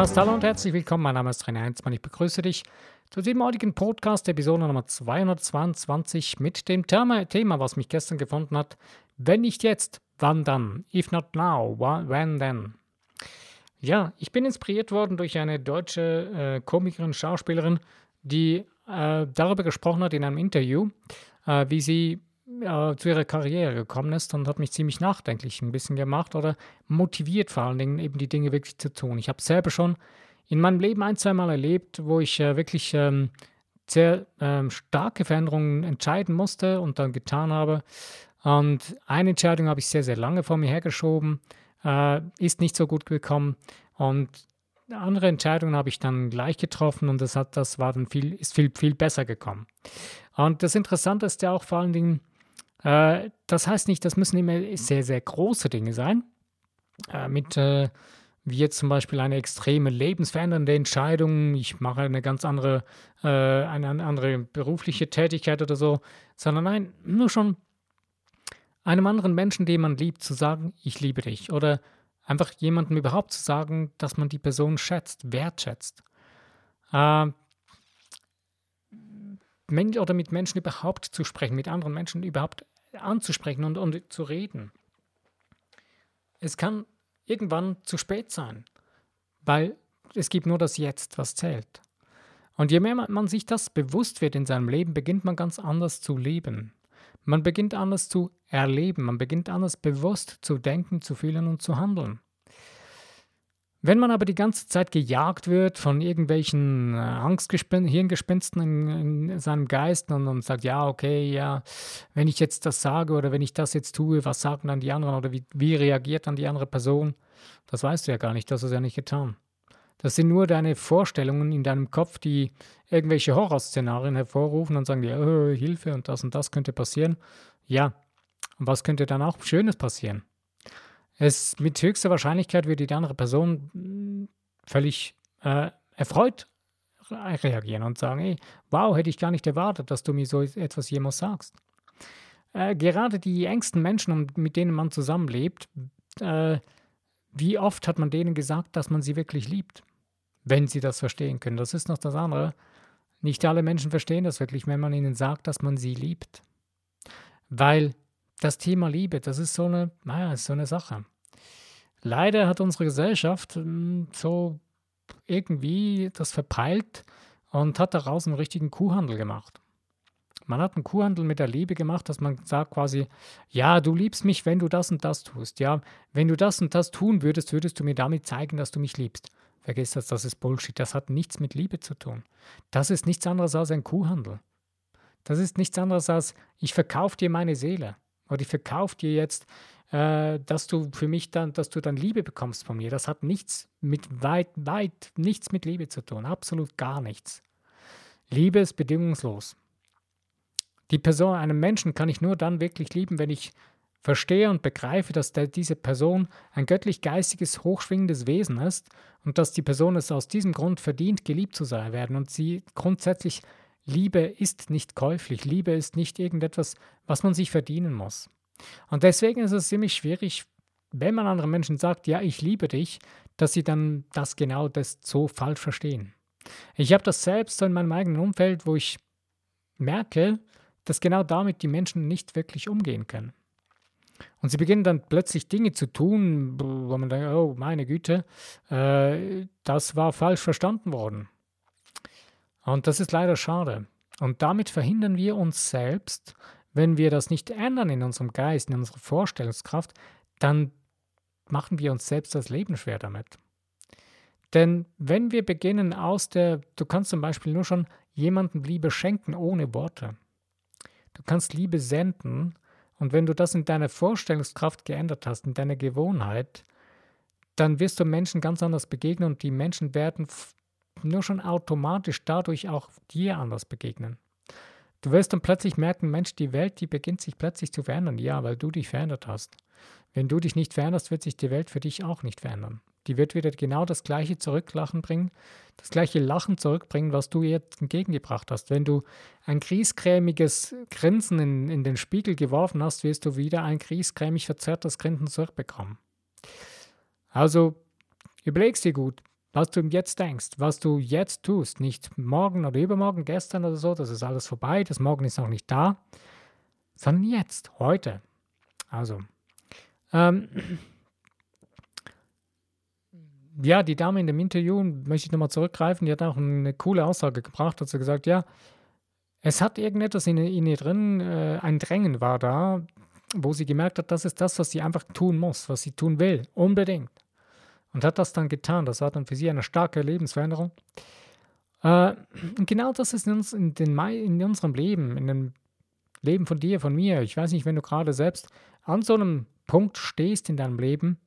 Podcast. Hallo und herzlich willkommen. Mein Name ist René Heinzmann. Ich begrüße dich zu diesem heutigen Podcast, Episode Nummer 222 mit dem Thema, was mich gestern gefunden hat. Wenn nicht jetzt, wann dann? If not now, when then? Ja, ich bin inspiriert worden durch eine deutsche äh, Komikerin, Schauspielerin, die äh, darüber gesprochen hat in einem Interview, äh, wie sie äh, zu ihrer Karriere gekommen ist und hat mich ziemlich nachdenklich ein bisschen gemacht oder motiviert vor allen Dingen eben die Dinge wirklich zu tun. Ich habe selber schon in meinem Leben ein, zwei Mal erlebt, wo ich äh, wirklich ähm, sehr ähm, starke Veränderungen entscheiden musste und dann getan habe. Und eine Entscheidung habe ich sehr, sehr lange vor mir hergeschoben, äh, ist nicht so gut gekommen. Und andere Entscheidungen habe ich dann gleich getroffen und das hat, das war dann viel, ist viel, viel besser gekommen. Und das Interessante ist ja auch vor allen Dingen, äh, das heißt nicht, das müssen immer sehr, sehr große Dinge sein. Äh, mit, äh, wie jetzt zum Beispiel eine extreme lebensverändernde Entscheidung, ich mache eine ganz andere, äh, eine andere berufliche Tätigkeit oder so, sondern nein, nur schon einem anderen Menschen, den man liebt, zu sagen, ich liebe dich. Oder einfach jemandem überhaupt zu sagen, dass man die Person schätzt, wertschätzt. Äh, oder mit Menschen überhaupt zu sprechen, mit anderen Menschen überhaupt anzusprechen und, und zu reden. Es kann irgendwann zu spät sein, weil es gibt nur das Jetzt, was zählt. Und je mehr man sich das bewusst wird in seinem Leben, beginnt man ganz anders zu leben. Man beginnt anders zu erleben, man beginnt anders bewusst zu denken, zu fühlen und zu handeln. Wenn man aber die ganze Zeit gejagt wird von irgendwelchen äh, Angstgespin Hirngespinsten in, in, seinem Geist und, und sagt, ja, okay, ja, wenn ich jetzt das sage oder wenn ich das jetzt tue, was sagen dann die anderen oder wie, wie reagiert dann die andere Person? Das weißt du ja gar nicht, das hast du ja nicht getan. Das sind nur deine Vorstellungen in deinem Kopf, die irgendwelche Horrorszenarien hervorrufen und sagen dir, oh, Hilfe und das und das könnte passieren. Ja, und was könnte dann auch Schönes passieren? Es mit höchster Wahrscheinlichkeit würde die andere Person hm, völlig äh, erfreut reagieren und sagen, hey, wow, hätte ich gar nicht erwartet, dass du mir so etwas jemals sagst. Äh, gerade die engsten Menschen, mit denen man zusammenlebt, äh, wie oft hat man denen gesagt, dass man sie wirklich liebt, wenn sie das verstehen können. Das ist noch das andere. Nicht alle Menschen verstehen das wirklich, wenn man ihnen sagt, dass man sie liebt. Weil das Thema Liebe, das ist so eine, naja, ist so eine Sache. Leider hat unsere Gesellschaft hm, so irgendwie das verpeilt und hat daraus einen richtigen Kuhhandel gemacht. Man hat einen Kuhhandel mit der Liebe gemacht, dass man sagt quasi, ja, du liebst mich, wenn du das und das tust. Ja, wenn du das und das tun würdest, würdest du mir damit zeigen, dass du mich liebst. Vergiss das, das ist Bullshit. Das hat nichts mit Liebe zu tun. Das ist nichts anderes als ein Kuhhandel. Das ist nichts anderes als, ich verkaufe dir meine Seele. Oder ich verkaufe dir jetzt, äh, dass du für mich dann, dass du dann Liebe bekommst von mir. Das hat nichts mit weit, weit, nichts mit Liebe zu tun. Absolut gar nichts. Liebe ist bedingungslos. Die Person, einen Menschen kann ich nur dann wirklich lieben, wenn ich verstehe und begreife, dass der, diese Person ein göttlich-geistiges, hochschwingendes Wesen ist und dass die Person es aus diesem Grund verdient, geliebt zu sein werden und sie grundsätzlich Liebe ist nicht käuflich. Liebe ist nicht irgendetwas, was man sich verdienen muss. Und deswegen ist es ziemlich schwierig, wenn man anderen Menschen sagt, ja, ich liebe dich, dass sie dann das genau das so falsch verstehen. Ich habe das selbst so in meinem eigenen Umfeld, wo ich merke, dass genau damit die Menschen nicht wirklich umgehen können. Und sie beginnen dann plötzlich Dinge zu tun, wo man denkt, oh meine Güte, äh, das war falsch verstanden worden. Und das ist leider schade. Und damit verhindern wir uns selbst, wenn wir das nicht ändern in unserem Geist, in unserer Vorstellungskraft, dann machen wir uns selbst das Leben schwer damit. Denn wenn wir beginnen aus der, du kannst zum Beispiel nur schon jemandem Liebe schenken ohne Worte. Du kannst Liebe senden und wenn du das in deiner Vorstellungskraft geändert hast, in deiner Gewohnheit, dann wirst du Menschen ganz anders begegnen und die Menschen werden nur schon automatisch dadurch auch dir anders begegnen. Du wirst dann plötzlich merken, Mensch, die Welt, die beginnt sich plötzlich zu verändern. Ja, weil du dich verändert hast. Wenn du dich nicht veränderst, wird sich die Welt für dich auch nicht verändern. Die wird wieder genau das gleiche Zurücklachen bringen, das gleiche Lachen zurückbringen, was du ihr entgegengebracht hast. Wenn du ein griesgrämiges Grinsen in, in den Spiegel geworfen hast, wirst du wieder ein griesgrämig verzerrtes Grinsen zurückbekommen. Also überlegst dir gut, was du jetzt denkst, was du jetzt tust, nicht morgen oder übermorgen, gestern oder so, das ist alles vorbei, das Morgen ist noch nicht da, sondern jetzt, heute. Also, ähm, ja, die Dame in dem Interview, möchte ich nochmal zurückgreifen, die hat auch eine coole Aussage gebracht, hat sie gesagt, ja, es hat irgendetwas in, in ihr drin, äh, ein Drängen war da, wo sie gemerkt hat, das ist das, was sie einfach tun muss, was sie tun will, unbedingt. Und hat das dann getan. Das war dann für sie eine starke Lebensveränderung. Äh, und genau das ist in, uns, in, den, in unserem Leben, in dem Leben von dir, von mir. Ich weiß nicht, wenn du gerade selbst an so einem Punkt stehst in deinem Leben,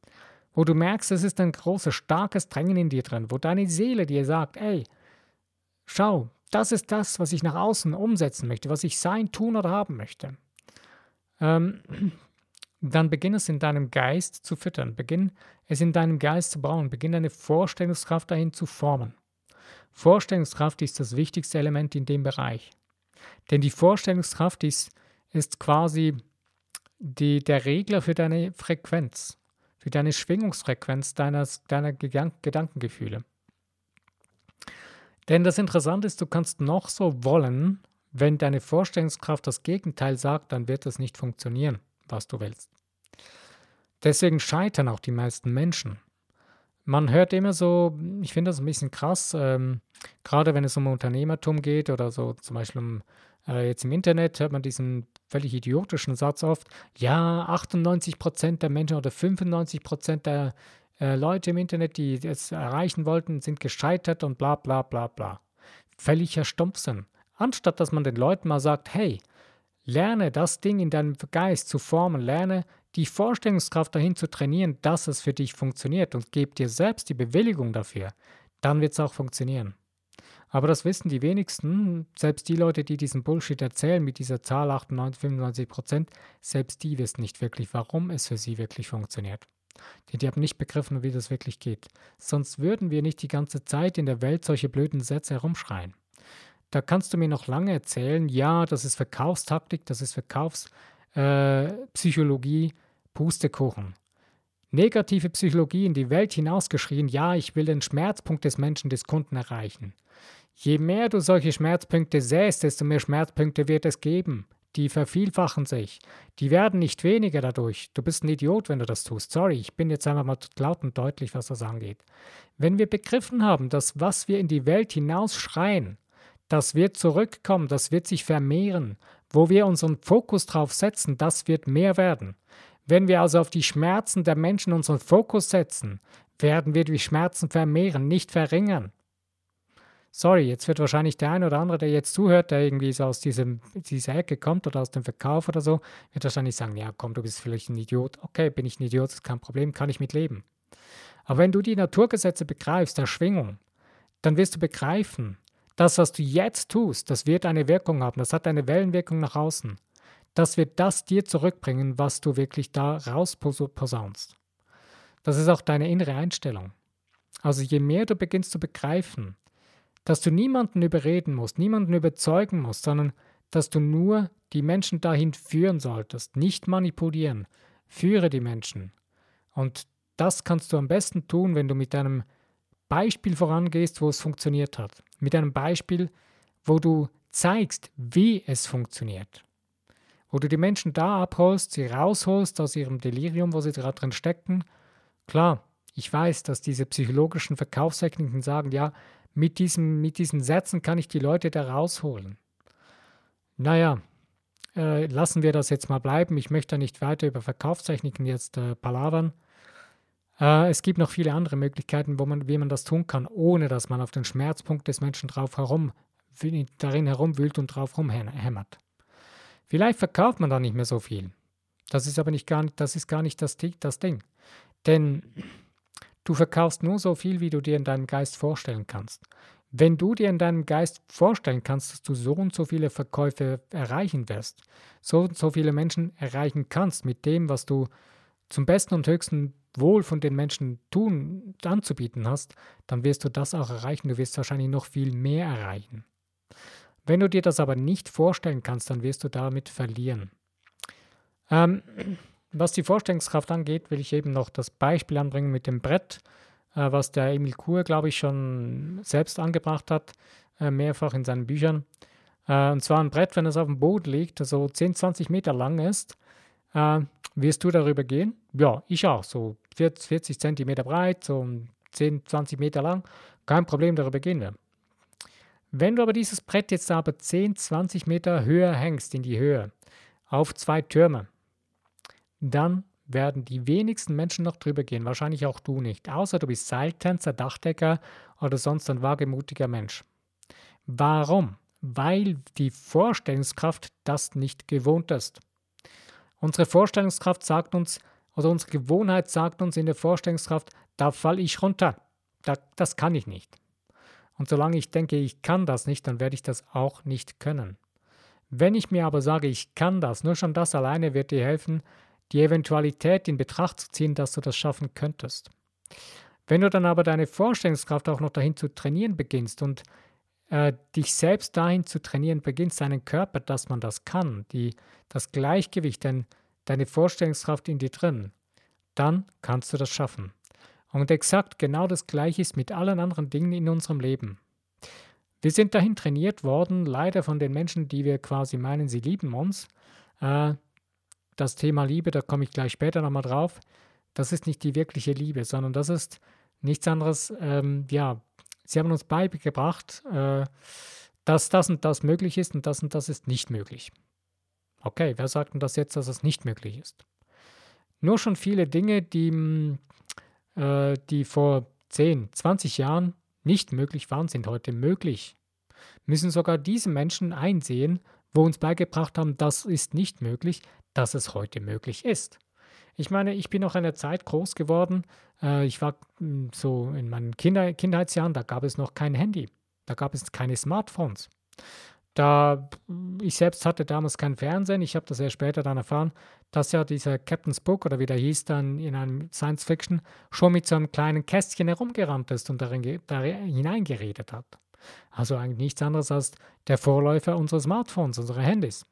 wo du merkst, es ist ein großes, starkes Drängen in dir drin, wo deine Seele dir sagt, ey, schau, das ist das, was ich nach außen umsetzen möchte, was ich sein, tun oder haben möchte. Ähm, dann beginn es in deinem Geist zu füttern, beginn es in deinem Geist zu bauen, beginn deine Vorstellungskraft dahin zu formen. Vorstellungskraft ist das wichtigste Element in dem Bereich. Denn die Vorstellungskraft ist, ist quasi die, der Regler für deine Frequenz für deine Schwingungsfrequenz deiner, deiner Gedankengefühle. Denn das Interessante ist, du kannst noch so wollen, wenn deine Vorstellungskraft das Gegenteil sagt, dann wird es nicht funktionieren, was du willst. Deswegen scheitern auch die meisten Menschen. Man hört immer so, ich finde das ein bisschen krass, ähm, gerade wenn es um Unternehmertum geht oder so zum Beispiel um äh, jetzt im Internet hört man diesen völlig idiotischen Satz oft, ja, 98 Prozent der Menschen oder 95 Prozent der äh, Leute im Internet, die es erreichen wollten, sind gescheitert und bla bla bla bla. Völliger Stumpfsinn. Anstatt dass man den Leuten mal sagt, hey, lerne das Ding in deinem Geist zu formen, lerne die Vorstellungskraft dahin zu trainieren, dass es für dich funktioniert und gib dir selbst die Bewilligung dafür, dann wird es auch funktionieren. Aber das wissen die wenigsten, selbst die Leute, die diesen Bullshit erzählen mit dieser Zahl 98, 95 Prozent, selbst die wissen nicht wirklich, warum es für sie wirklich funktioniert. Die, die haben nicht begriffen, wie das wirklich geht. Sonst würden wir nicht die ganze Zeit in der Welt solche blöden Sätze herumschreien. Da kannst du mir noch lange erzählen, ja, das ist Verkaufstaktik, das ist Verkaufspsychologie, äh, Pustekuchen. Negative Psychologie in die Welt hinausgeschrien, ja, ich will den Schmerzpunkt des Menschen, des Kunden erreichen. Je mehr du solche Schmerzpunkte säst, desto mehr Schmerzpunkte wird es geben. Die vervielfachen sich. Die werden nicht weniger dadurch. Du bist ein Idiot, wenn du das tust. Sorry, ich bin jetzt einfach mal laut und deutlich, was das angeht. Wenn wir begriffen haben, dass was wir in die Welt hinaus schreien, das wird zurückkommen, das wird sich vermehren. Wo wir unseren Fokus drauf setzen, das wird mehr werden. Wenn wir also auf die Schmerzen der Menschen unseren Fokus setzen, werden wir die Schmerzen vermehren, nicht verringern sorry, jetzt wird wahrscheinlich der eine oder andere, der jetzt zuhört, der irgendwie so aus diesem, dieser Ecke kommt oder aus dem Verkauf oder so, wird wahrscheinlich sagen, ja komm, du bist vielleicht ein Idiot. Okay, bin ich ein Idiot, ist kein Problem, kann ich mit leben. Aber wenn du die Naturgesetze begreifst, der Schwingung, dann wirst du begreifen, das, was du jetzt tust, das wird eine Wirkung haben, das hat eine Wellenwirkung nach außen. Das wird das dir zurückbringen, was du wirklich da rausposaunst. Das ist auch deine innere Einstellung. Also je mehr du beginnst zu begreifen, dass du niemanden überreden musst, niemanden überzeugen musst, sondern dass du nur die Menschen dahin führen solltest, nicht manipulieren. Führe die Menschen. Und das kannst du am besten tun, wenn du mit einem Beispiel vorangehst, wo es funktioniert hat. Mit einem Beispiel, wo du zeigst, wie es funktioniert. Wo du die Menschen da abholst, sie rausholst aus ihrem Delirium, wo sie gerade drin stecken. Klar, ich weiß, dass diese psychologischen Verkaufstechniken sagen, ja, mit, diesem, mit diesen Sätzen kann ich die Leute da rausholen. Naja, äh, lassen wir das jetzt mal bleiben. Ich möchte nicht weiter über Verkaufstechniken jetzt äh, palavern. Äh, es gibt noch viele andere Möglichkeiten, wo man, wie man das tun kann, ohne dass man auf den Schmerzpunkt des Menschen drauf herum, darin herumwühlt und drauf rumhämmert. Vielleicht verkauft man da nicht mehr so viel. Das ist aber nicht gar nicht, das ist gar nicht das, das Ding. Denn Du verkaufst nur so viel, wie du dir in deinem Geist vorstellen kannst. Wenn du dir in deinem Geist vorstellen kannst, dass du so und so viele Verkäufe erreichen wirst, so und so viele Menschen erreichen kannst mit dem, was du zum besten und höchsten Wohl von den Menschen tun, anzubieten hast, dann wirst du das auch erreichen. Du wirst wahrscheinlich noch viel mehr erreichen. Wenn du dir das aber nicht vorstellen kannst, dann wirst du damit verlieren. Ähm, was die Vorstellungskraft angeht, will ich eben noch das Beispiel anbringen mit dem Brett. äh, was der Emil Kur, glaube ich, schon selbst angebracht hat, äh, mehrfach in seinen Büchern. Äh, und zwar ein Brett, wenn es auf dem Boden liegt, so 10, 20 Meter lang ist. Äh, wirst du darüber gehen? Ja, ich auch. So 40 Zentimeter breit, so 10, 20 Meter lang. Kein Problem, darüber gehen wir. Wenn du aber dieses Brett jetzt aber 10, 20 Meter höher hängst in die Höhe, auf zwei Türme, dann werden die wenigsten Menschen noch drüber gehen, wahrscheinlich auch du nicht, außer du bist Seiltänzer, Dachdecker oder sonst ein wagemutiger Mensch. Warum? Weil die Vorstellungskraft das nicht gewohnt ist. Unsere Vorstellungskraft sagt uns, oder unsere Gewohnheit sagt uns in der Vorstellungskraft, da falle ich runter. Da, das kann ich nicht. Und solange ich denke, ich kann das nicht, dann werde ich das auch nicht können. Wenn ich mir aber sage, ich kann das, nur schon das alleine wird dir helfen, die Eventualität in Betracht zu ziehen, dass du das schaffen könntest. Wenn du dann aber deine Vorstellungskraft auch noch dahin zu trainieren beginnst und äh, dich selbst dahin zu trainieren beginnst, deinen Körper, dass man das kann, die, das Gleichgewicht, dein, deine Vorstellungskraft in dir drin, dann kannst du das schaffen. Und exakt genau das Gleiche ist mit allen anderen Dingen in unserem Leben. Wir sind dahin trainiert worden, leider von den Menschen, die wir quasi meinen, sie lieben uns, äh, das Thema Liebe, da komme ich gleich später nochmal drauf, das ist nicht die wirkliche Liebe, sondern das ist nichts anderes, ähm, ja, sie haben uns beigebracht, äh, dass das und das möglich ist und das und das ist nicht möglich. Okay, wer sagt denn das jetzt, dass es nicht möglich ist? Nur schon viele Dinge, die, mm, äh, die vor 10, 20 Jahren nicht möglich waren, sind heute möglich. Müssen sogar diese Menschen einsehen, wo uns beigebracht haben, das ist nicht möglich, dass es heute möglich ist. Ich meine, ich bin noch in der Zeit groß geworden. Äh, ich war hm, so in meinen Kinder Kindheitsjahren, da gab es noch kein Handy. Da gab es keine Smartphones. Da ich selbst hatte damals kein Fernsehen. Ich habe das ja später dann erfahren, dass ja dieser Captain's Book oder wie der hieß dann in einem Science Fiction schon mit so einem kleinen Kästchen herumgerannt ist und darin, darin hineingeredet hat. Also eigentlich nichts anderes als der Vorläufer unserer Smartphones, unserer Handys.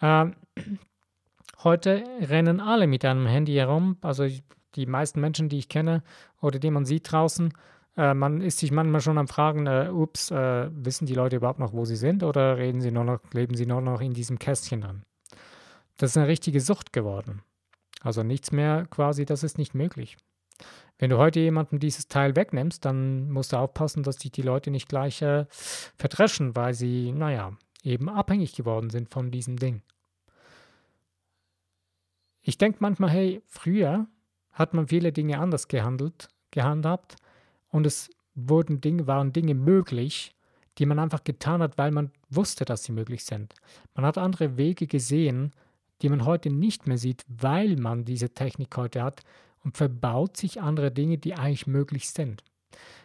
Ähm, heute rennen alle mit einem Handy herum. Also die meisten Menschen, die ich kenne oder die man sieht draußen, äh, man ist sich manchmal schon am Fragen, äh, ups, äh, wissen die Leute überhaupt noch, wo sie sind oder reden sie nur noch, leben sie nur noch in diesem Kästchen drin? Das ist eine richtige Sucht geworden. Also nichts mehr quasi, das ist nicht möglich. Wenn du heute jemandem dieses Teil wegnimmst, dann musst du aufpassen, dass dich die Leute nicht gleich äh, verdreschen, weil sie, naja, eben abhängig geworden sind von diesem Ding. Ich denke manchmal, hey, früher hat man viele Dinge anders gehandelt, gehandhabt und es wurden Dinge, waren Dinge möglich, die man einfach getan hat, weil man wusste, dass sie möglich sind. Man hat andere Wege gesehen, die man heute nicht mehr sieht, weil man diese Technik heute hat und verbaut sich andere Dinge, die eigentlich möglich sind.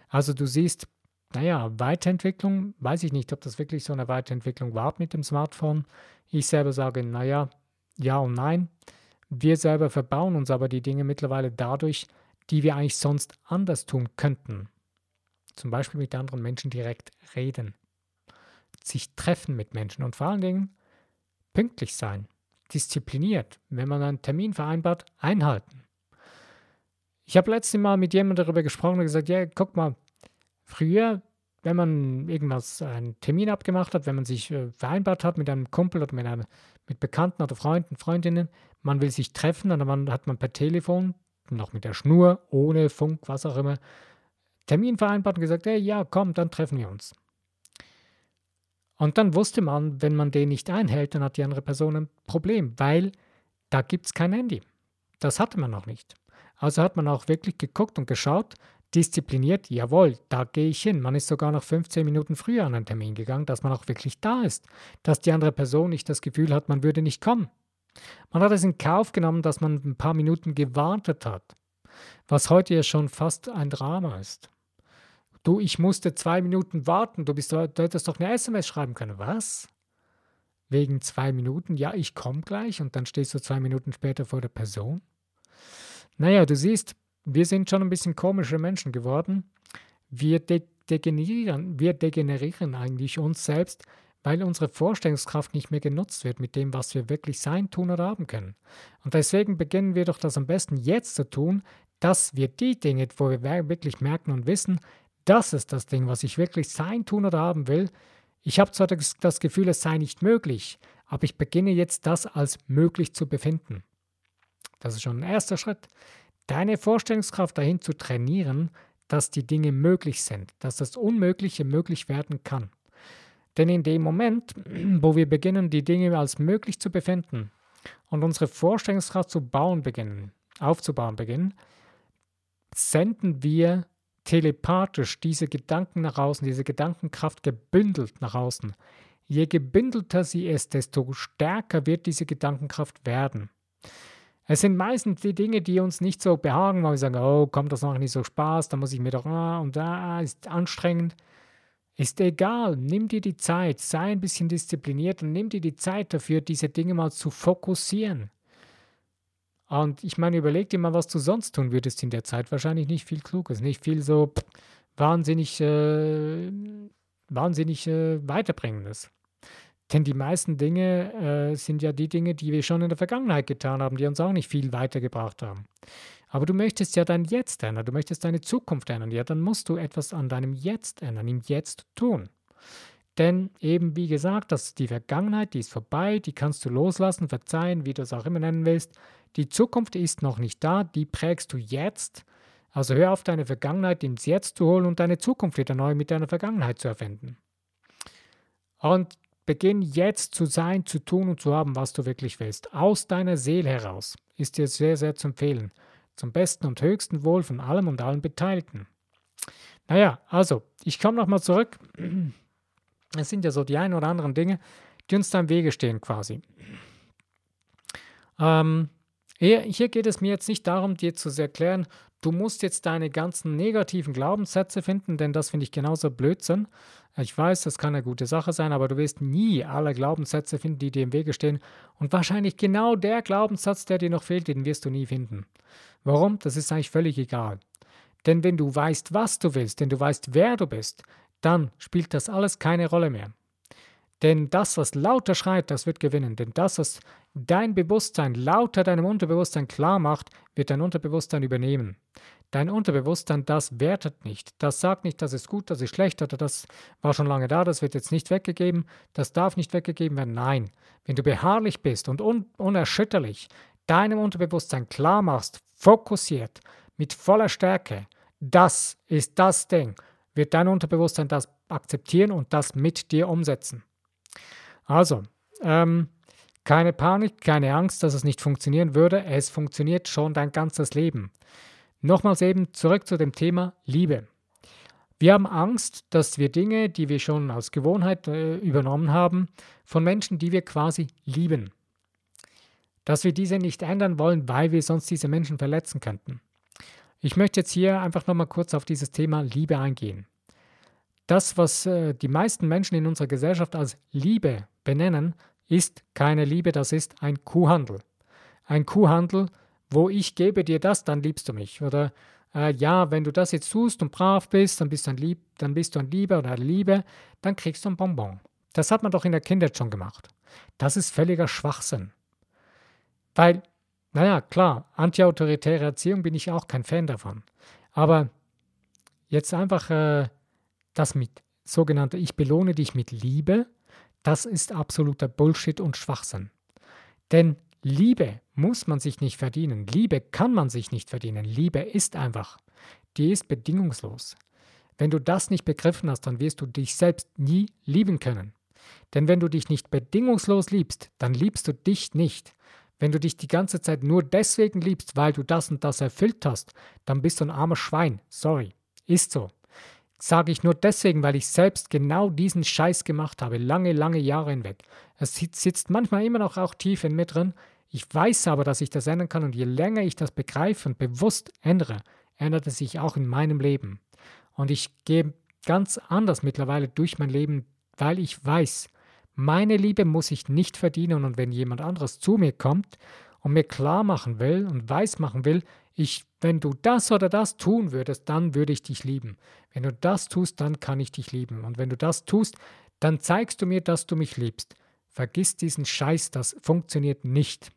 Also du siehst, naja, Weiterentwicklung, weiß ich nicht, ob das wirklich so eine Weiterentwicklung war mit dem Smartphone. Ich selber sage, naja, ja und nein. Wir selber verbauen uns aber die Dinge mittlerweile dadurch, die wir eigentlich sonst anders tun könnten. Zum Beispiel mit anderen Menschen direkt reden, sich treffen mit Menschen und vor allen Dingen pünktlich sein, diszipliniert, wenn man einen Termin vereinbart, einhalten. Ich habe letztes Mal mit jemandem darüber gesprochen und gesagt, ja, guck mal, früher, wenn man irgendwas, einen Termin abgemacht hat, wenn man sich äh, vereinbart hat mit einem Kumpel oder mit, einer, mit Bekannten oder Freunden, Freundinnen, man will sich treffen und dann hat man per Telefon, noch mit der Schnur, ohne Funk, was auch immer, Termin vereinbart und gesagt, hey, ja, komm, dann treffen wir uns. Und dann wusste man, wenn man den nicht einhält, dann hat die andere Person ein Problem, weil da gibt es kein Handy. Das hatte man noch nicht. Also hat man auch wirklich geguckt und geschaut, diszipliniert, jawohl, da gehe ich hin. Man ist sogar noch 15 Minuten früher an einen Termin gegangen, dass man auch wirklich da ist, dass die andere Person nicht das Gefühl hat, man würde nicht kommen. Man hat es in Kauf genommen, dass man ein paar Minuten gewartet hat, was heute ja schon fast ein Drama ist. Du, ich musste zwei Minuten warten, du, bist, du hättest doch eine SMS schreiben können. Was? Wegen zwei Minuten? Ja, ich komme gleich und dann stehst du zwei Minuten später vor der Person? Naja, du siehst, wir sind schon ein bisschen komische Menschen geworden. Wir de degenerieren, wir degenerieren eigentlich uns selbst, weil unsere Vorstellungskraft nicht mehr genutzt wird mit dem, was wir wirklich sein, tun oder haben können. Und deswegen beginnen wir doch das am besten jetzt zu tun, dass wir die Dinge, wo wir wirklich merken und wissen, das ist das Ding, was ich wirklich sein, tun oder haben will. Ich habe zwar das, Gefühl, es sei nicht möglich, aber ich beginne jetzt das als möglich zu befinden. Das ist schon ein erster Schritt. Deine Vorstellungskraft dahin zu trainieren, dass die Dinge möglich sind, dass das Unmögliche möglich werden kann. Denn in dem Moment, wo wir beginnen, die Dinge als möglich zu befinden und unsere Vorstellungskraft zu bauen beginnen, aufzubauen beginnen, senden wir telepathisch diese Gedanken nach außen, diese Gedankenkraft gebündelt nach außen. Je gebündelter sie ist, desto stärker wird diese Gedankenkraft werden. Es sind meistens die Dinge, die uns nicht so behagen, weil wir sagen, oh, kommt das noch nicht so Spaß, da muss ich mir doch, ah, und da ah, ist anstrengend. Ist egal, nimm dir die Zeit, sei ein bisschen diszipliniert und nimm dir die Zeit dafür, diese Dinge mal zu fokussieren. Und ich meine, überleg dir mal, was du sonst tun würdest in der Zeit. Wahrscheinlich nicht viel Kluges, nicht viel so wahnsinnig, äh, wahnsinnig äh, weiterbringendes. Denn die meisten Dinge äh, sind ja die Dinge, die wir schon in der Vergangenheit getan haben, die uns auch nicht viel weitergebracht haben. Aber du möchtest ja dein Jetzt ändern, du möchtest deine Zukunft ändern. Ja, dann musst du etwas an deinem Jetzt ändern, im Jetzt tun. Denn eben wie gesagt, das ist die Vergangenheit, die ist vorbei, die kannst du loslassen, verzeihen, wie du es auch immer nennen willst. Die Zukunft ist noch nicht da, die prägst du jetzt. Also hör auf, deine Vergangenheit ins Jetzt zu holen und deine Zukunft wieder neu mit deiner Vergangenheit zu erfinden. Und beginn jetzt zu sein, zu tun und zu haben, was du wirklich willst. Aus deiner Seele heraus ist dir sehr, sehr zu empfehlen. Zum besten und höchsten Wohl von allem und allen Beteiligten. Naja, also, ich komme nochmal zurück. Es sind ja so die ein oder anderen Dinge, die uns da im Wege stehen quasi. Ähm, hier, hier geht es mir jetzt nicht darum, dir zu erklären, du musst jetzt deine ganzen negativen Glaubenssätze finden, denn das finde ich genauso Blödsinn. Ich weiß, das kann eine gute Sache sein, aber du wirst nie alle Glaubenssätze finden, die dir im Wege stehen. Und wahrscheinlich genau der Glaubenssatz, der dir noch fehlt, den wirst du nie finden. Warum? Das ist eigentlich völlig egal. Denn wenn du weißt, was du willst, denn du weißt, wer du bist, dann spielt das alles keine Rolle mehr. Denn das, was lauter schreit, das wird gewinnen. Denn das, was dein Bewusstsein lauter deinem Unterbewusstsein klar macht, wird dein Unterbewusstsein übernehmen. Dein Unterbewusstsein, das wertet nicht. Das sagt nicht, das ist gut, das ist schlecht oder das war schon lange da, das wird jetzt nicht weggegeben, das darf nicht weggegeben werden. Nein, wenn du beharrlich bist und un unerschütterlich deinem Unterbewusstsein klar machst, fokussiert, mit voller Stärke, das ist das Ding, wird dein Unterbewusstsein das akzeptieren und das mit dir umsetzen. Also, ähm, keine Panik, keine Angst, dass es nicht funktionieren würde. Es funktioniert schon dein ganzes Leben. Nochmals eben zurück zu dem Thema Liebe. Wir haben Angst, dass wir Dinge, die wir schon als Gewohnheit äh, übernommen haben, von Menschen, die wir quasi lieben, dass wir diese nicht ändern wollen, weil wir sonst diese Menschen verletzen könnten. Ich möchte jetzt hier einfach nochmal kurz auf dieses Thema Liebe eingehen. Das, was äh, die meisten Menschen in unserer Gesellschaft als Liebe benennen, ist keine Liebe, das ist ein Kuhhandel. Ein Kuhhandel, wo ich gebe dir das, dann liebst du mich. Oder äh, ja, wenn du das jetzt tust und brav bist, dann bist du ein Lieb, dann bist du ein Lieber oder eine Liebe, dann kriegst du ein Bonbon. Das hat man doch in der Kindheit schon gemacht. Das ist völliger Schwachsinn. Weil, naja, klar, antiautoritäre Erziehung bin ich auch kein Fan davon. Aber jetzt einfach äh, das mit sogenannter Ich belohne dich mit Liebe, das ist absoluter Bullshit und Schwachsinn. Denn Liebe muss man sich nicht verdienen. Liebe kann man sich nicht verdienen. Liebe ist einfach. Die ist bedingungslos. Wenn du das nicht begriffen hast, dann wirst du dich selbst nie lieben können. Denn wenn du dich nicht bedingungslos liebst, dann liebst du dich nicht. Wenn du dich die ganze Zeit nur deswegen liebst, weil du das und das erfüllt hast, dann bist du ein armer Schwein. Sorry. Ist so. Sage ich nur deswegen, weil ich selbst genau diesen Scheiß gemacht habe, lange, lange Jahre hinweg. Es sitzt manchmal immer noch auch tief in mir drin. Ich weiß aber, dass ich das ändern kann und je länger ich das begreife und bewusst ändere, ändert es sich auch in meinem Leben. Und ich gehe ganz anders mittlerweile durch mein Leben, weil ich weiß, meine Liebe muss ich nicht verdienen und wenn jemand anderes zu mir kommt und mir klar machen will und weiß machen will, ich, wenn du das oder das tun würdest, dann würde ich dich lieben. Wenn du das tust, dann kann ich dich lieben. Und wenn du das tust, dann zeigst du mir, dass du mich liebst. Vergiss diesen Scheiß, das funktioniert nicht.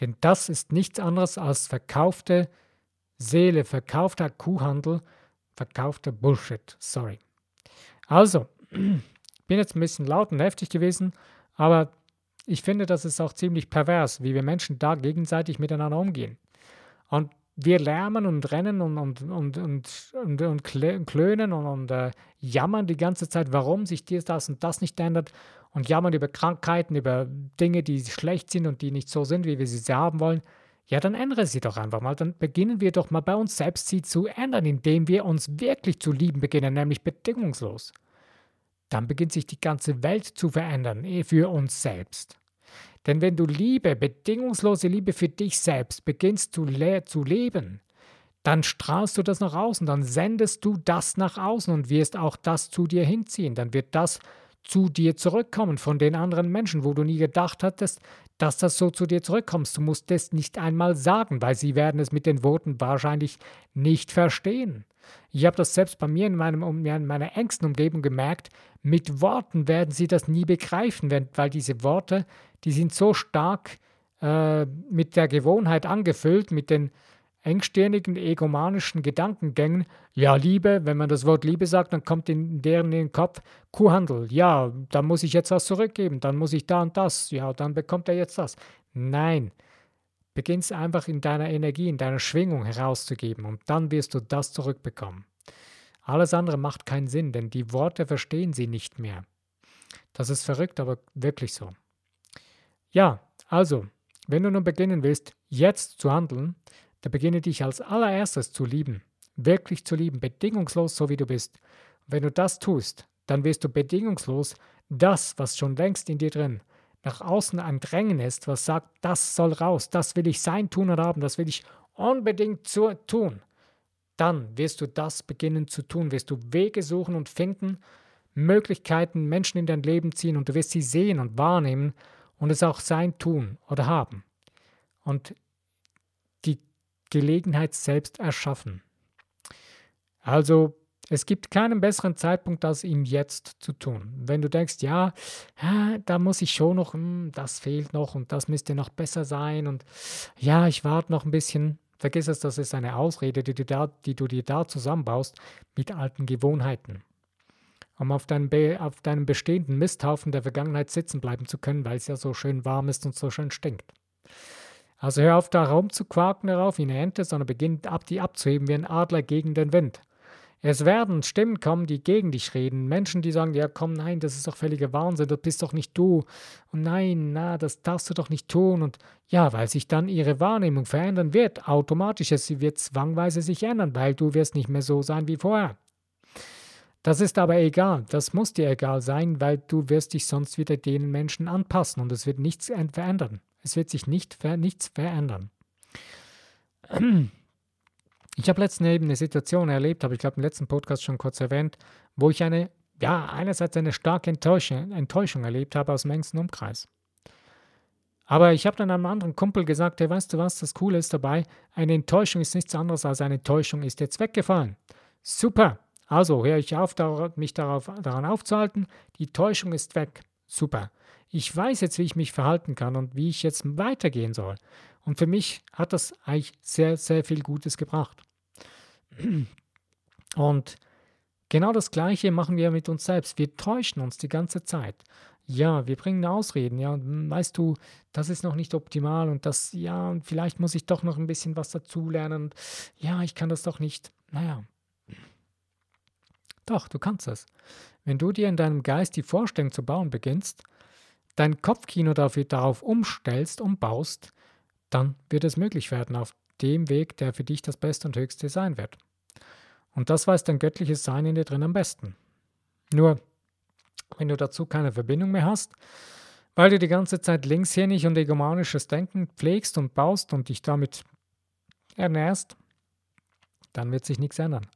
Denn das ist nichts anderes als verkaufte Seele, verkaufter Kuhhandel, verkaufter Bullshit. Sorry. Also, bin jetzt ein bisschen laut und heftig gewesen, aber ich finde, das ist auch ziemlich pervers, wie wir Menschen da gegenseitig miteinander umgehen. Und wir lärmen und rennen und, und, und, und, und, und klönen und, und äh, jammern die ganze Zeit, warum sich dies, das und das nicht ändert und jammern über Krankheiten, über Dinge, die schlecht sind und die nicht so sind, wie wir sie haben wollen. Ja, dann ändere sie doch einfach mal. Dann beginnen wir doch mal bei uns selbst sie zu ändern, indem wir uns wirklich zu lieben beginnen, nämlich bedingungslos. Dann beginnt sich die ganze Welt zu verändern, eh für uns selbst. Denn wenn du Liebe, bedingungslose Liebe für dich selbst beginnst zu, le zu leben, dann strahlst du das nach außen, dann sendest du das nach außen und wirst auch das zu dir hinziehen. Dann wird das zu dir zurückkommen von den anderen Menschen, wo du nie gedacht hattest, dass das so zu dir zurückkommt. Du musst es nicht einmal sagen, weil sie werden es mit den Worten wahrscheinlich nicht verstehen. Ich habe das selbst bei mir in, meinem, in meiner engsten Umgebung gemerkt. Mit Worten werden sie das nie begreifen, weil diese Worte, die sind so stark äh, mit der Gewohnheit angefüllt, mit den engstirnigen, egomanischen Gedankengängen. Ja, Liebe, wenn man das Wort Liebe sagt, dann kommt in deren in den Kopf Kuhhandel. Ja, dann muss ich jetzt was zurückgeben, dann muss ich da und das. Ja, dann bekommt er jetzt das. Nein, beginnst einfach in deiner Energie, in deiner Schwingung herauszugeben und dann wirst du das zurückbekommen. Alles andere macht keinen Sinn, denn die Worte verstehen sie nicht mehr. Das ist verrückt, aber wirklich so. Ja, also, wenn du nun beginnen willst, jetzt zu handeln, dann beginne dich als allererstes zu lieben, wirklich zu lieben, bedingungslos so wie du bist. Und wenn du das tust, dann wirst du bedingungslos das, was schon längst in dir drin nach außen ein Drängen ist, was sagt, das soll raus, das will ich sein, tun und haben, das will ich unbedingt zu, tun, dann wirst du das beginnen zu tun, wirst du Wege suchen und finden, Möglichkeiten, Menschen in dein Leben ziehen und du wirst sie sehen und wahrnehmen und es auch sein, tun oder haben. Und die Gelegenheit selbst erschaffen. Also es gibt keinen besseren Zeitpunkt, als ihm jetzt zu tun. Wenn du denkst, ja, da muss ich schon noch, hm, das fehlt noch und das müsste noch besser sein und ja, ich warte noch ein bisschen, vergiss es, das ist eine Ausrede, die du, da, die du dir da zusammenbaust mit alten Gewohnheiten. Um auf deinem, auf deinem bestehenden Misthaufen der Vergangenheit sitzen bleiben zu können, weil es ja so schön warm ist und so schön stinkt. Also hör auf, da rumzuquaken darauf wie eine Ente, sondern beginn ab, die abzuheben wie ein Adler gegen den Wind. Es werden Stimmen kommen, die gegen dich reden. Menschen, die sagen, ja komm, nein, das ist doch völliger Wahnsinn, das bist doch nicht du. Und nein, na, das darfst du doch nicht tun. Und ja, weil sich dann ihre Wahrnehmung verändern wird, automatisch, sie wird zwangweise sich ändern, weil du wirst nicht mehr so sein wie vorher. Das ist aber egal, das muss dir egal sein, weil du wirst dich sonst wieder den Menschen anpassen und es wird nichts verändern. Es wird sich nicht, nichts verändern. Ich habe letztens eben eine Situation erlebt, habe ich glaube im letzten Podcast schon kurz erwähnt, wo ich eine, ja, einerseits eine starke Enttäuschung, Enttäuschung erlebt habe aus dem engsten Umkreis. Aber ich habe dann einem anderen Kumpel gesagt, hey, weißt du was, das Coole ist dabei, eine Enttäuschung ist nichts anderes als eine Enttäuschung ist jetzt weggefallen. Super, also höre ich auf, mich darauf, daran aufzuhalten, die Täuschung ist weg. Super. Ich weiß jetzt, wie ich mich verhalten kann und wie ich jetzt weitergehen soll. Und für mich hat das eigentlich sehr, sehr viel Gutes gebracht. Und genau das Gleiche machen wir mit uns selbst. Wir täuschen uns die ganze Zeit. Ja, wir bringen Ausreden. Ja, weißt du, das ist noch nicht optimal und das, ja, vielleicht muss ich doch noch ein bisschen was dazulernen. Ja, ich kann das doch nicht. Naja. Doch, du kannst es. Wenn du dir in deinem Geist die Vorstellung zu bauen beginnst, dein Kopfkino dafür, darauf umstellst und baust, dann wird es möglich werden auf dem Weg, der für dich das Beste und Höchste sein wird. Und das weiß dein göttliches Sein in dir drin am besten. Nur, wenn du dazu keine Verbindung mehr hast, weil du die ganze Zeit linkshirnig und egomanisches Denken pflegst und baust und dich damit ernährst, dann wird sich nichts ändern.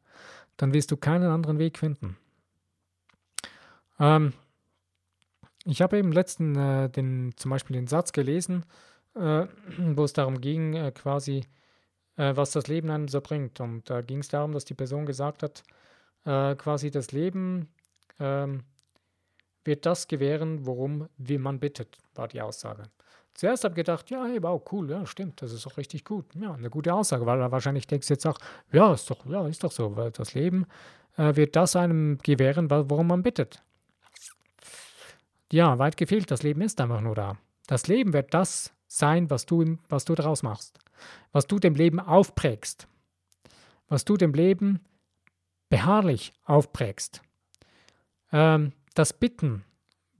Dann wirst du keinen anderen Weg finden. Ähm, ich habe eben letzten äh, den, zum Beispiel den Satz gelesen, äh, wo es darum ging, äh, quasi, äh, was das Leben einem so bringt. Und da ging es darum, dass die Person gesagt hat, äh, quasi das Leben ähm, wird das gewähren, worum wie man bittet, war die Aussage. zuerst habe ich gedacht, ja, hey, wow, cool, ja, stimmt, das ist doch richtig gut. Ja, eine gute Aussage, weil wahrscheinlich denkst du jetzt auch, ja, ist doch, ja, ist doch so, weil das Leben äh, wird das einem gewähren, worum man bittet. Ja, weit gefehlt, das Leben ist einfach nur da. Das Leben wird das sein, was du, was du daraus machst, was du dem Leben aufprägst, was du dem Leben beharrlich aufprägst. Ähm, das Bitten,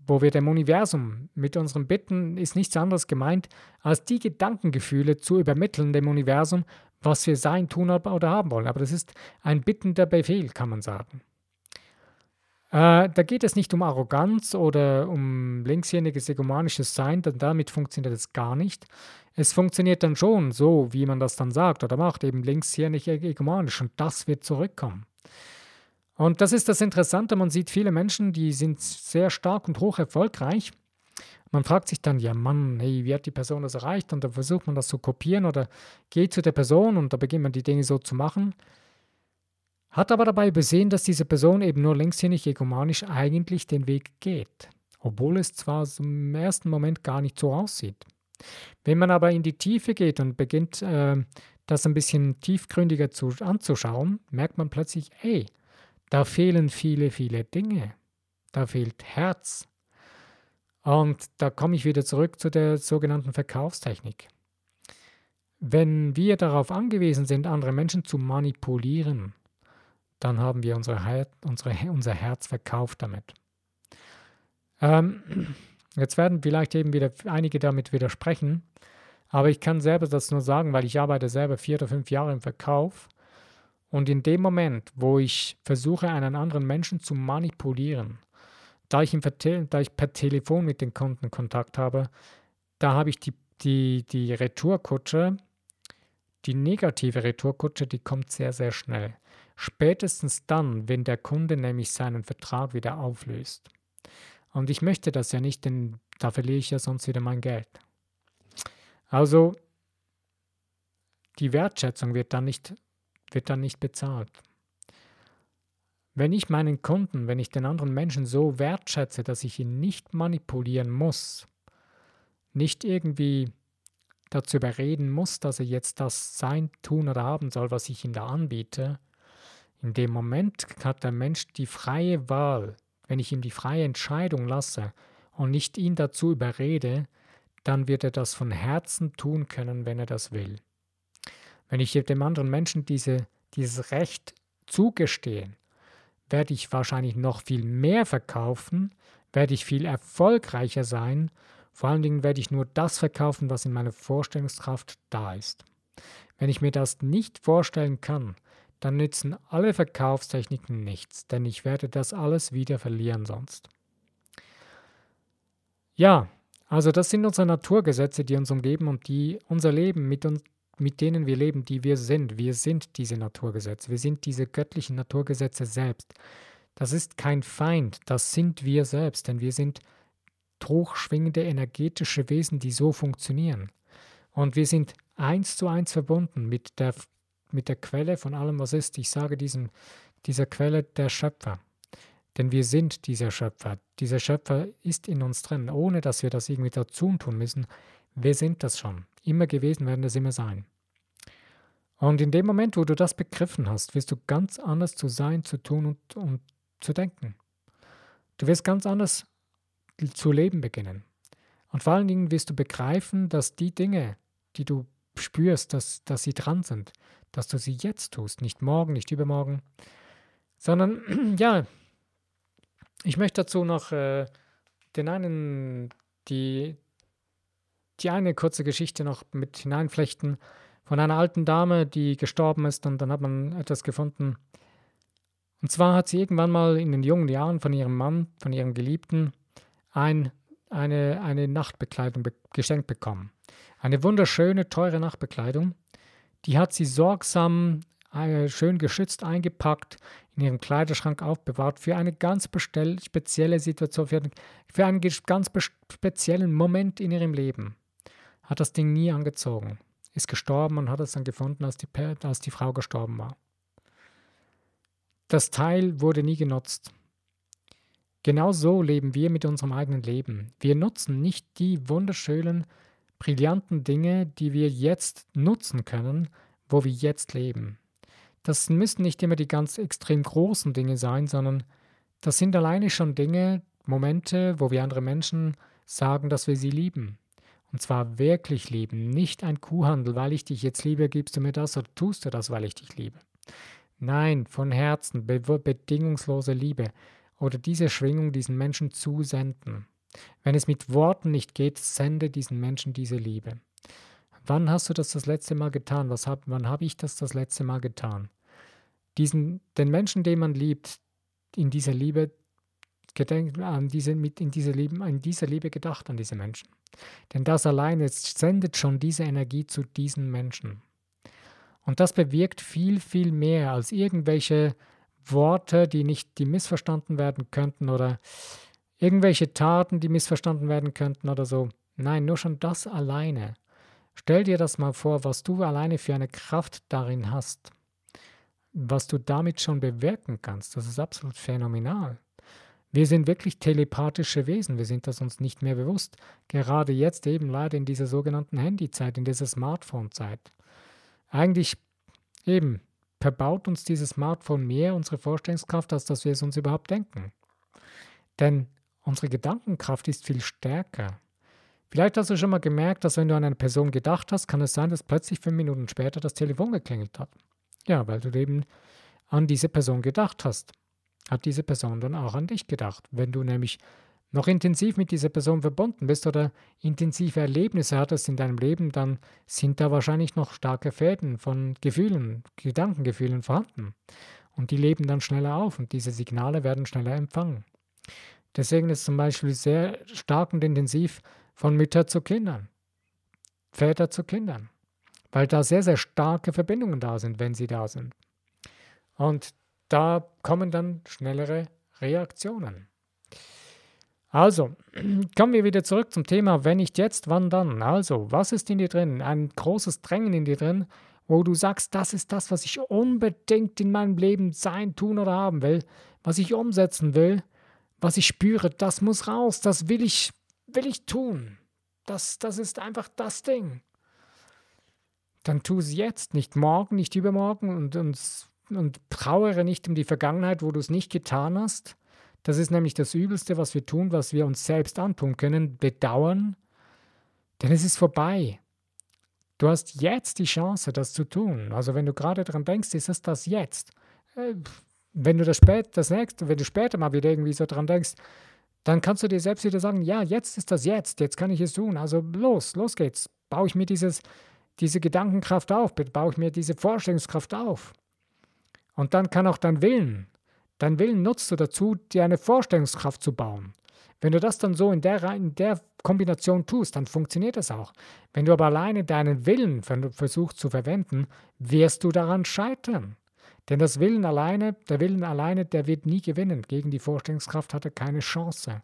wo wir dem Universum mit unseren Bitten ist nichts anderes gemeint, als die Gedankengefühle zu übermitteln dem Universum, was wir sein, tun oder haben wollen. Aber das ist ein bittender Befehl, kann man sagen. Äh, da geht es nicht um Arroganz oder um linkshändiges egomanisches Sein, denn damit funktioniert es gar nicht. Es funktioniert dann schon so, wie man das dann sagt oder macht, eben linkshändig egomanisch und das wird zurückkommen. Und das ist das Interessante, man sieht viele Menschen, die sind sehr stark und hoch erfolgreich. Man fragt sich dann, ja Mann, hey, wie hat die Person das erreicht? Und dann versucht man das zu kopieren oder geht zu der Person und da beginnt man die Dinge so zu machen. Hat aber dabei übersehen, dass diese Person eben nur linkshändig egomanisch eigentlich den Weg geht, obwohl es zwar im ersten Moment gar nicht so aussieht. Wenn man aber in die Tiefe geht und beginnt, äh, das ein bisschen tiefgründiger zu, anzuschauen, merkt man plötzlich, ey, da fehlen viele, viele Dinge. Da fehlt Herz. Und da komme ich wieder zurück zu der sogenannten Verkaufstechnik. Wenn wir darauf angewiesen sind, andere Menschen zu manipulieren, dann haben wir unsere Her unsere, unser Herz verkauft damit. Ähm, jetzt werden vielleicht eben wieder einige damit widersprechen, aber ich kann selber das nur sagen, weil ich arbeite selber vier oder fünf Jahre im Verkauf und in dem Moment, wo ich versuche, einen anderen Menschen zu manipulieren, da ich, da ich per Telefon mit den Kunden Kontakt habe, da habe ich die, die, die Retourkutsche, die negative Retourkutsche, die kommt sehr, sehr schnell. Spätestens dann, wenn der Kunde nämlich seinen Vertrag wieder auflöst. Und ich möchte das ja nicht, denn da verliere ich ja sonst wieder mein Geld. Also die Wertschätzung wird dann nicht wird dann nicht bezahlt. Wenn ich meinen Kunden, wenn ich den anderen Menschen so wertschätze, dass ich ihn nicht manipulieren muss, nicht irgendwie dazu überreden muss, dass er jetzt das sein, tun oder haben soll, was ich ihm da anbiete, in dem Moment hat der Mensch die freie Wahl, wenn ich ihm die freie Entscheidung lasse und nicht ihn dazu überrede, dann wird er das von Herzen tun können, wenn er das will. Wenn ich dem anderen Menschen diese, dieses Recht zugestehe, werde ich wahrscheinlich noch viel mehr verkaufen, werde ich viel erfolgreicher sein, vor allen Dingen werde ich nur das verkaufen, was in meiner Vorstellungskraft da ist. Wenn ich mir das nicht vorstellen kann, dann nützen alle Verkaufstechniken nichts, denn ich werde das alles wieder verlieren sonst. Ja, also das sind unsere Naturgesetze, die uns umgeben und die unser Leben mit uns mit denen wir leben, die wir sind. Wir sind diese Naturgesetze. Wir sind diese göttlichen Naturgesetze selbst. Das ist kein Feind, das sind wir selbst, denn wir sind hochschwingende energetische Wesen, die so funktionieren. Und wir sind eins zu eins verbunden mit der, mit der Quelle von allem, was ist. Ich sage diesem, dieser Quelle der Schöpfer. Denn wir sind dieser Schöpfer. Dieser Schöpfer ist in uns drin, ohne dass wir das irgendwie dazu tun müssen. Wir sind das schon immer gewesen, werden das immer sein. Und in dem Moment, wo du das begriffen hast, wirst du ganz anders zu sein, zu tun und, und zu denken. Du wirst ganz anders zu leben beginnen. Und vor allen Dingen wirst du begreifen, dass die Dinge, die du spürst, dass, dass sie dran sind, dass du sie jetzt tust, nicht morgen, nicht übermorgen, sondern ja, ich möchte dazu noch äh, den einen, die, die eine kurze Geschichte noch mit hineinflechten von einer alten Dame, die gestorben ist und dann hat man etwas gefunden. Und zwar hat sie irgendwann mal in den jungen Jahren von ihrem Mann, von ihrem Geliebten, ein, eine, eine Nachtbekleidung be geschenkt bekommen. Eine wunderschöne, teure Nachtbekleidung. Die hat sie sorgsam, äh, schön geschützt eingepackt, in ihrem Kleiderschrank aufbewahrt für eine ganz spezielle Situation, für, für einen ganz speziellen Moment in ihrem Leben hat das Ding nie angezogen, ist gestorben und hat es dann gefunden, als die, als die Frau gestorben war. Das Teil wurde nie genutzt. Genau so leben wir mit unserem eigenen Leben. Wir nutzen nicht die wunderschönen brillanten Dinge, die wir jetzt nutzen können, wo wir jetzt leben. Das müssen nicht immer die ganz extrem großen Dinge sein, sondern das sind alleine schon Dinge, Momente, wo wir andere Menschen sagen, dass wir sie lieben. Und zwar wirklich lieben, nicht ein Kuhhandel, weil ich dich jetzt liebe, gibst du mir das oder tust du das, weil ich dich liebe. Nein, von Herzen, be bedingungslose Liebe oder diese Schwingung diesen Menschen zusenden. Wenn es mit Worten nicht geht, sende diesen Menschen diese Liebe. Wann hast du das das letzte Mal getan? Was hab, wann habe ich das das letzte Mal getan? Diesen, den Menschen, den man liebt, in dieser Liebe gedenkt, an diese, mit in dieser Liebe, in dieser Liebe gedacht an diese Menschen. Denn das alleine sendet schon diese Energie zu diesen Menschen. Und das bewirkt viel, viel mehr als irgendwelche Worte, die nicht, die missverstanden werden könnten oder irgendwelche Taten, die missverstanden werden könnten oder so. Nein, nur schon das alleine. Stell dir das mal vor, was du alleine für eine Kraft darin hast. Was du damit schon bewirken kannst. Das ist absolut phänomenal. Wir sind wirklich telepathische Wesen, wir sind das uns nicht mehr bewusst. Gerade jetzt eben leider in dieser sogenannten Handyzeit, in dieser Smartphone-Zeit. Eigentlich eben verbaut uns dieses Smartphone mehr unsere Vorstellungskraft, als dass wir es uns überhaupt denken. Denn unsere Gedankenkraft ist viel stärker. Vielleicht hast du schon mal gemerkt, dass wenn du an eine Person gedacht hast, kann es sein, dass plötzlich fünf Minuten später das Telefon geklingelt hat. Ja, weil du eben an diese Person gedacht hast hat diese Person dann auch an dich gedacht. Wenn du nämlich noch intensiv mit dieser Person verbunden bist oder intensive Erlebnisse hattest in deinem Leben, dann sind da wahrscheinlich noch starke Fäden von Gefühlen, Gedankengefühlen vorhanden. Und die leben dann schneller auf und diese Signale werden schneller empfangen. Deswegen ist zum Beispiel sehr stark und intensiv von Mütter zu Kindern, Väter zu Kindern, weil da sehr, sehr starke Verbindungen da sind, wenn sie da sind. Und da kommen dann schnellere Reaktionen. Also, kommen wir wieder zurück zum Thema, wenn nicht jetzt, wann dann? Also, was ist in dir drin? Ein großes Drängen in dir drin, wo du sagst, das ist das, was ich unbedingt in meinem Leben sein, tun oder haben will, was ich umsetzen will, was ich spüre, das muss raus, das will ich, will ich tun. Das, das ist einfach das Ding. Dann tu es jetzt, nicht morgen, nicht übermorgen und, und und trauere nicht um die Vergangenheit, wo du es nicht getan hast. Das ist nämlich das Übelste, was wir tun, was wir uns selbst antun können, bedauern, denn es ist vorbei. Du hast jetzt die Chance, das zu tun. Also wenn du gerade daran denkst, ist es das jetzt. Äh, wenn du das, spät, das nächste, wenn du später mal wieder irgendwie so daran denkst, dann kannst du dir selbst wieder sagen, ja, jetzt ist das jetzt, jetzt kann ich es tun. Also los, los geht's. Baue ich mir dieses, diese Gedankenkraft auf, baue ich mir diese Vorstellungskraft auf. Und dann kann auch dein Willen, dein Willen nutzt du dazu, dir eine Vorstellungskraft zu bauen. Wenn du das dann so in der, in der Kombination tust, dann funktioniert das auch. Wenn du aber alleine deinen Willen versuchst zu verwenden, wirst du daran scheitern. Denn das Willen alleine, der Willen alleine, der wird nie gewinnen. Gegen die Vorstellungskraft hat er keine Chance.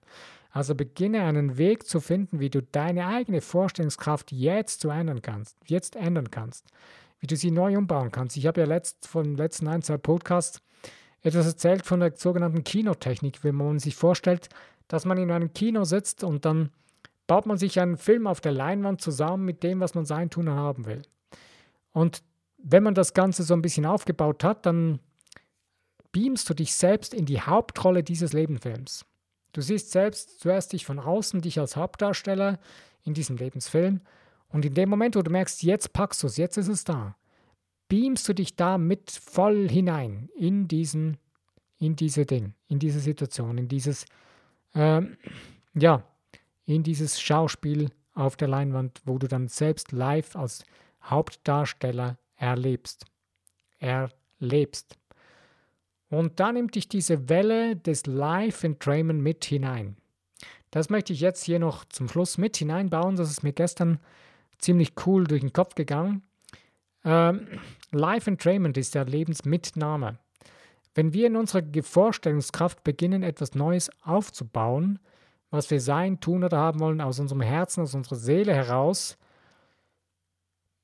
Also beginne einen Weg zu finden, wie du deine eigene Vorstellungskraft jetzt zu ändern kannst, jetzt ändern kannst wie du sie neu umbauen kannst. Ich habe ja letzt, von letzten ein, zwei Podcasts etwas erzählt von der sogenannten Kinotechnik, wenn man sich vorstellt, dass man in einem Kino sitzt und dann baut man sich einen Film auf der Leinwand zusammen mit dem, was man sein tun haben will. Und wenn man das Ganze so ein bisschen aufgebaut hat, dann beamst du dich selbst in die Hauptrolle dieses Lebensfilms. Du siehst selbst zuerst dich von außen, dich als Hauptdarsteller in diesem Lebensfilm und in dem Moment, wo du merkst, jetzt packst du es, jetzt ist es da, beamst du dich da mit voll hinein in diesen, in diese Ding, in diese Situation, in dieses, ähm, ja, in dieses Schauspiel auf der Leinwand, wo du dann selbst live als Hauptdarsteller erlebst. Erlebst. Und da nimmt dich diese Welle des Live-Entrainment mit hinein. Das möchte ich jetzt hier noch zum Schluss mit hineinbauen. Das ist mir gestern ziemlich cool durch den Kopf gegangen. Ähm, Life Entrainment ist der Lebensmitnahme. Wenn wir in unserer Vorstellungskraft beginnen, etwas Neues aufzubauen, was wir sein, tun oder haben wollen, aus unserem Herzen, aus unserer Seele heraus,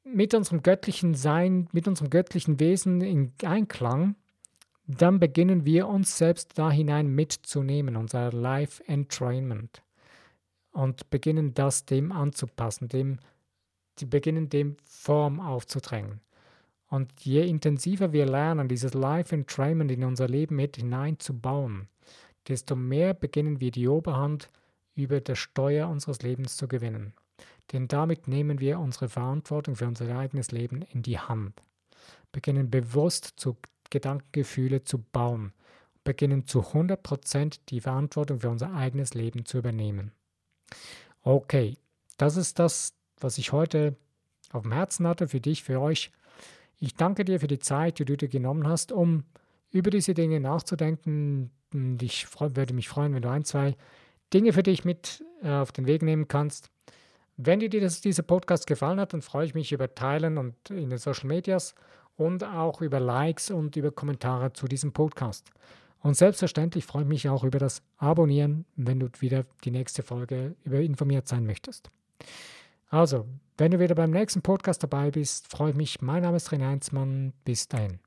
mit unserem göttlichen Sein, mit unserem göttlichen Wesen in Einklang, dann beginnen wir uns selbst da hinein mitzunehmen, unser Life Entrainment. Und beginnen das dem anzupassen, dem die beginnen dem Form aufzudrängen. Und je intensiver wir lernen, dieses Life Entrainment in unser Leben mit hineinzubauen, desto mehr beginnen wir die Oberhand über der Steuer unseres Lebens zu gewinnen. Denn damit nehmen wir unsere Verantwortung für unser eigenes Leben in die Hand, beginnen bewusst zu Gedankengefühle zu bauen, beginnen zu 100% die Verantwortung für unser eigenes Leben zu übernehmen. Okay, das ist das, was ich heute auf dem Herzen hatte für dich, für euch. Ich danke dir für die Zeit, die du dir genommen hast, um über diese Dinge nachzudenken. Und ich würde mich freuen, wenn du ein, zwei Dinge für dich mit äh, auf den Weg nehmen kannst. Wenn dir das, dieser Podcast gefallen hat, dann freue ich mich über Teilen und in den Social Medias und auch über Likes und über Kommentare zu diesem Podcast. Und selbstverständlich freue ich mich auch über das Abonnieren, wenn du wieder die nächste Folge über informiert sein möchtest. Also, wenn du wieder beim nächsten Podcast dabei bist, freue ich mich. Mein Name ist René Heinzmann. Bis dahin.